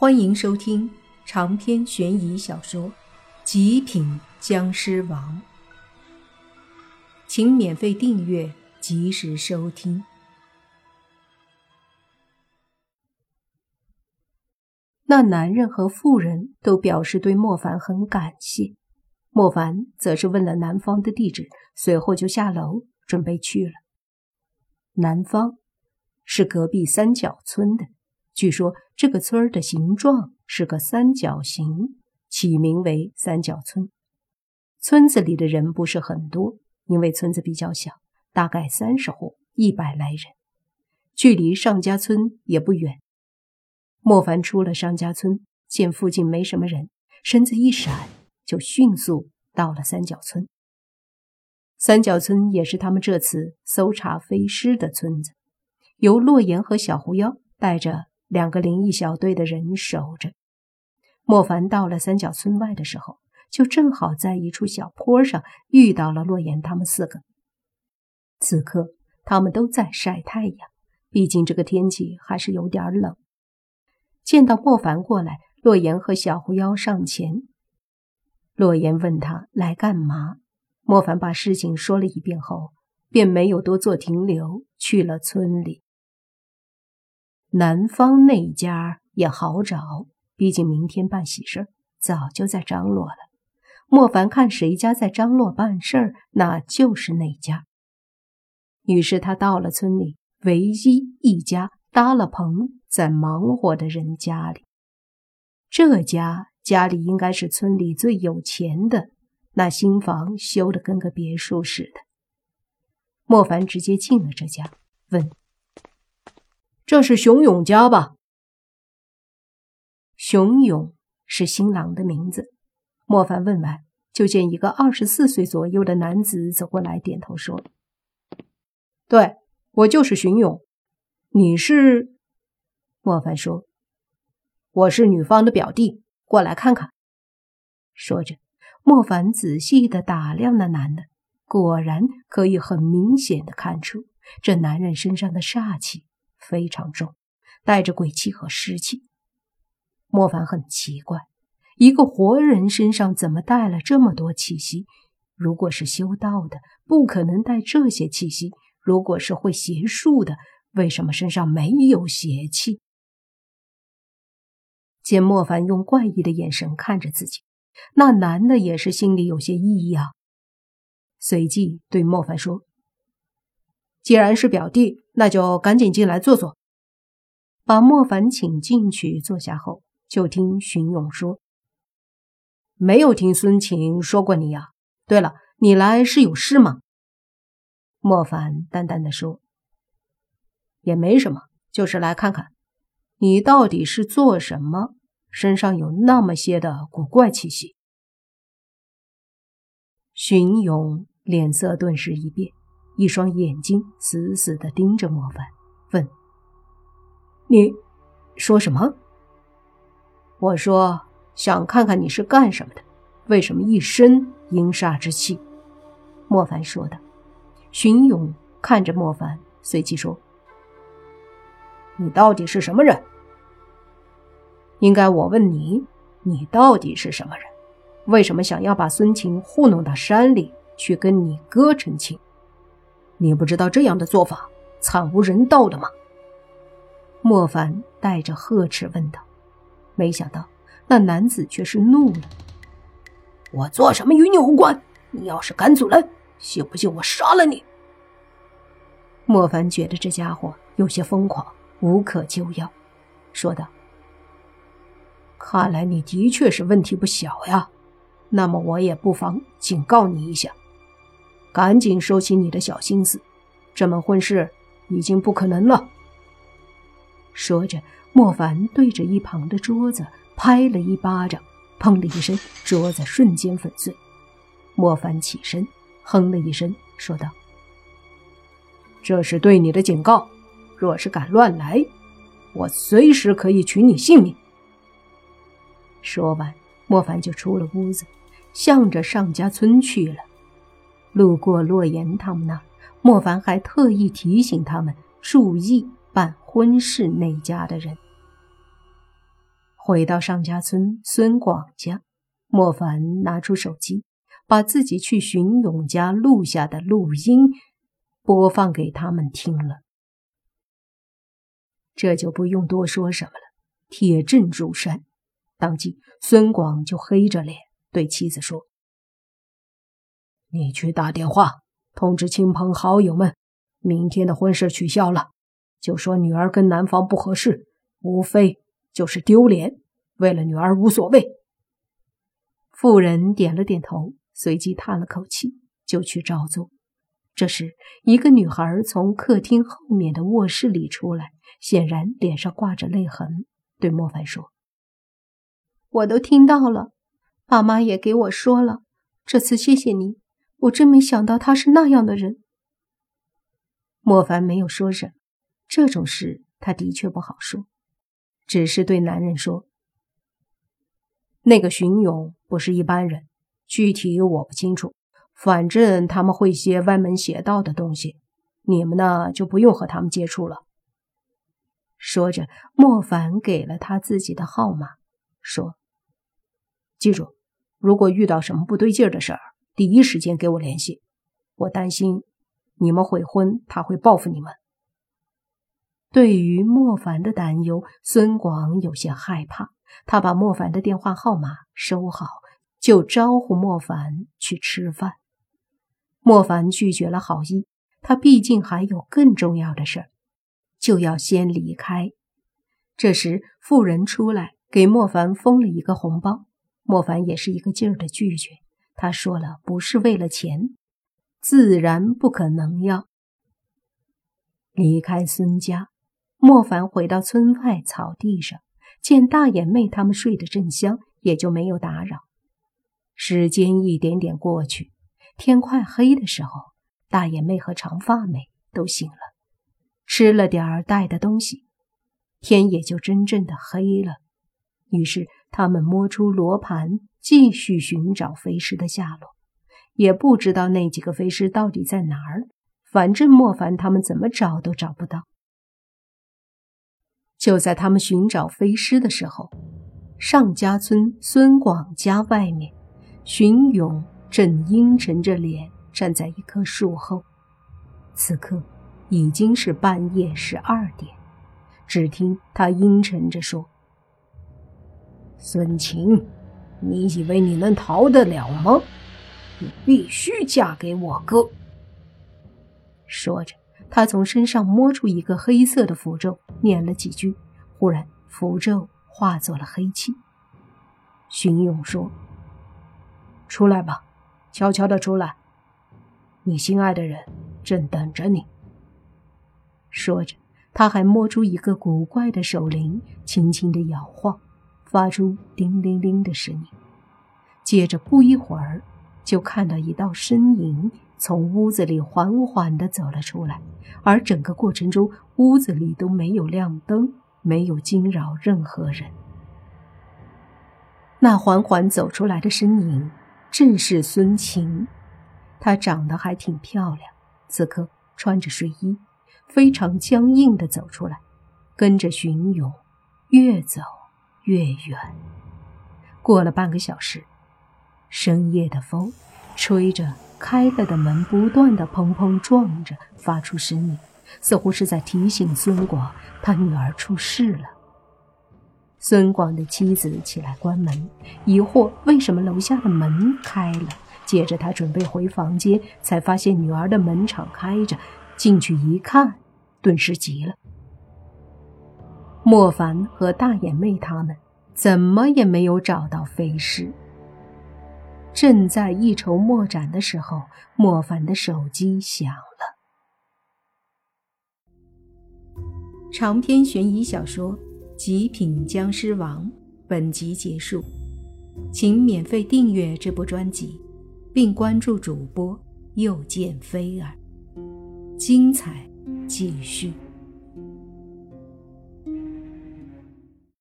欢迎收听长篇悬疑小说《极品僵尸王》，请免费订阅，及时收听。那男人和妇人都表示对莫凡很感谢，莫凡则是问了男方的地址，随后就下楼准备去了。南方是隔壁三角村的。据说这个村儿的形状是个三角形，起名为三角村。村子里的人不是很多，因为村子比较小，大概三十户，一百来人，距离上家村也不远。莫凡出了尚家村，见附近没什么人，身子一闪，就迅速到了三角村。三角村也是他们这次搜查飞尸的村子，由洛言和小狐妖带着。两个灵异小队的人守着。莫凡到了三角村外的时候，就正好在一处小坡上遇到了洛言他们四个。此刻他们都在晒太阳，毕竟这个天气还是有点冷。见到莫凡过来，洛言和小狐妖上前。洛言问他来干嘛，莫凡把事情说了一遍后，便没有多做停留，去了村里。南方那家也好找，毕竟明天办喜事早就在张罗了。莫凡看谁家在张罗办事儿，那就是那家。于是他到了村里唯一一家搭了棚在忙活的人家里。这家家里应该是村里最有钱的，那新房修得跟个别墅似的。莫凡直接进了这家，问。这是熊勇家吧？熊勇是新郎的名字。莫凡问完，就见一个二十四岁左右的男子走过来，点头说：“对我就是熊勇。你是？”莫凡说：“我是女方的表弟，过来看看。”说着，莫凡仔细的打量那男的，果然可以很明显的看出这男人身上的煞气。非常重，带着鬼气和湿气。莫凡很奇怪，一个活人身上怎么带了这么多气息？如果是修道的，不可能带这些气息；如果是会邪术的，为什么身上没有邪气？见莫凡用怪异的眼神看着自己，那男的也是心里有些异样，随即对莫凡说。既然是表弟，那就赶紧进来坐坐。把莫凡请进去坐下后，就听荀勇说：“没有听孙晴说过你呀？对了，你来是有事吗？”莫凡淡淡的说：“也没什么，就是来看看你到底是做什么，身上有那么些的古怪气息。”荀勇脸色顿时一变。一双眼睛死死的盯着莫凡，问：“你说什么？”我说：“想看看你是干什么的，为什么一身阴煞之气？”莫凡说道。荀勇看着莫凡，随即说：“你到底是什么人？应该我问你，你到底是什么人？为什么想要把孙晴糊弄到山里去跟你哥成亲？”你不知道这样的做法惨无人道的吗？莫凡带着呵斥问道。没想到那男子却是怒了：“我做什么与你无关！你要是敢阻拦，信不信我杀了你？”莫凡觉得这家伙有些疯狂，无可救药，说道：“看来你的确是问题不小呀，那么我也不妨警告你一下。”赶紧收起你的小心思，这门婚事已经不可能了。说着，莫凡对着一旁的桌子拍了一巴掌，砰的一声，桌子瞬间粉碎。莫凡起身，哼了一声，说道：“这是对你的警告，若是敢乱来，我随时可以取你性命。”说完，莫凡就出了屋子，向着上家村去了。路过洛言他们那，莫凡还特意提醒他们注意办婚事那家的人。回到尚家村孙广家，莫凡拿出手机，把自己去荀勇家录下的录音播放给他们听了。这就不用多说什么了，铁证如山。当即，孙广就黑着脸对妻子说：“你去打电话通知亲朋好友们，明天的婚事取消了，就说女儿跟男方不合适，无非就是丢脸。为了女儿无所谓。”妇人点了点头，随即叹了口气，就去照做。这时，一个女孩从客厅后面的卧室里出来，显然脸上挂着泪痕，对莫凡说。我都听到了，爸妈也给我说了。这次谢谢你，我真没想到他是那样的人。莫凡没有说什么，这种事他的确不好说，只是对男人说：“那个荀勇不是一般人，具体我不清楚，反正他们会些歪门邪道的东西，你们呢就不用和他们接触了。”说着，莫凡给了他自己的号码，说。记住，如果遇到什么不对劲的事儿，第一时间给我联系。我担心你们悔婚，他会报复你们。对于莫凡的担忧，孙广有些害怕。他把莫凡的电话号码收好，就招呼莫凡去吃饭。莫凡拒绝了好意，他毕竟还有更重要的事儿，就要先离开。这时，妇人出来给莫凡封了一个红包。莫凡也是一个劲儿的拒绝。他说了，不是为了钱，自然不可能要。离开孙家，莫凡回到村外草地上，见大眼妹他们睡得正香，也就没有打扰。时间一点点过去，天快黑的时候，大眼妹和长发妹都醒了，吃了点儿带的东西，天也就真正的黑了。于是。他们摸出罗盘，继续寻找飞尸的下落，也不知道那几个飞尸到底在哪儿。反正莫凡他们怎么找都找不到。就在他们寻找飞尸的时候，上家村孙广家外面，荀勇正阴沉着脸站在一棵树后。此刻已经是半夜十二点，只听他阴沉着说。孙晴，你以为你能逃得了吗？你必须嫁给我哥。说着，他从身上摸出一个黑色的符咒，念了几句，忽然符咒化作了黑气。荀勇说：“出来吧，悄悄的出来，你心爱的人正等着你。”说着，他还摸出一个古怪的手铃，轻轻的摇晃。发出叮铃铃的声音，接着不一会儿，就看到一道身影从屋子里缓缓地走了出来，而整个过程中，屋子里都没有亮灯，没有惊扰任何人。那缓缓走出来的身影正是孙晴，她长得还挺漂亮，此刻穿着睡衣，非常僵硬地走出来，跟着荀勇越走。越远。过了半个小时，深夜的风吹着开了的门，不断的砰砰撞着，发出声音，似乎是在提醒孙广他女儿出事了。孙广的妻子起来关门，疑惑为什么楼下的门开了。接着他准备回房间，才发现女儿的门敞开着，进去一看，顿时急了。莫凡和大眼妹他们怎么也没有找到飞尸。正在一筹莫展的时候，莫凡的手机响了。长篇悬疑小说《极品僵尸王》本集结束，请免费订阅这部专辑，并关注主播又见菲儿，精彩继续。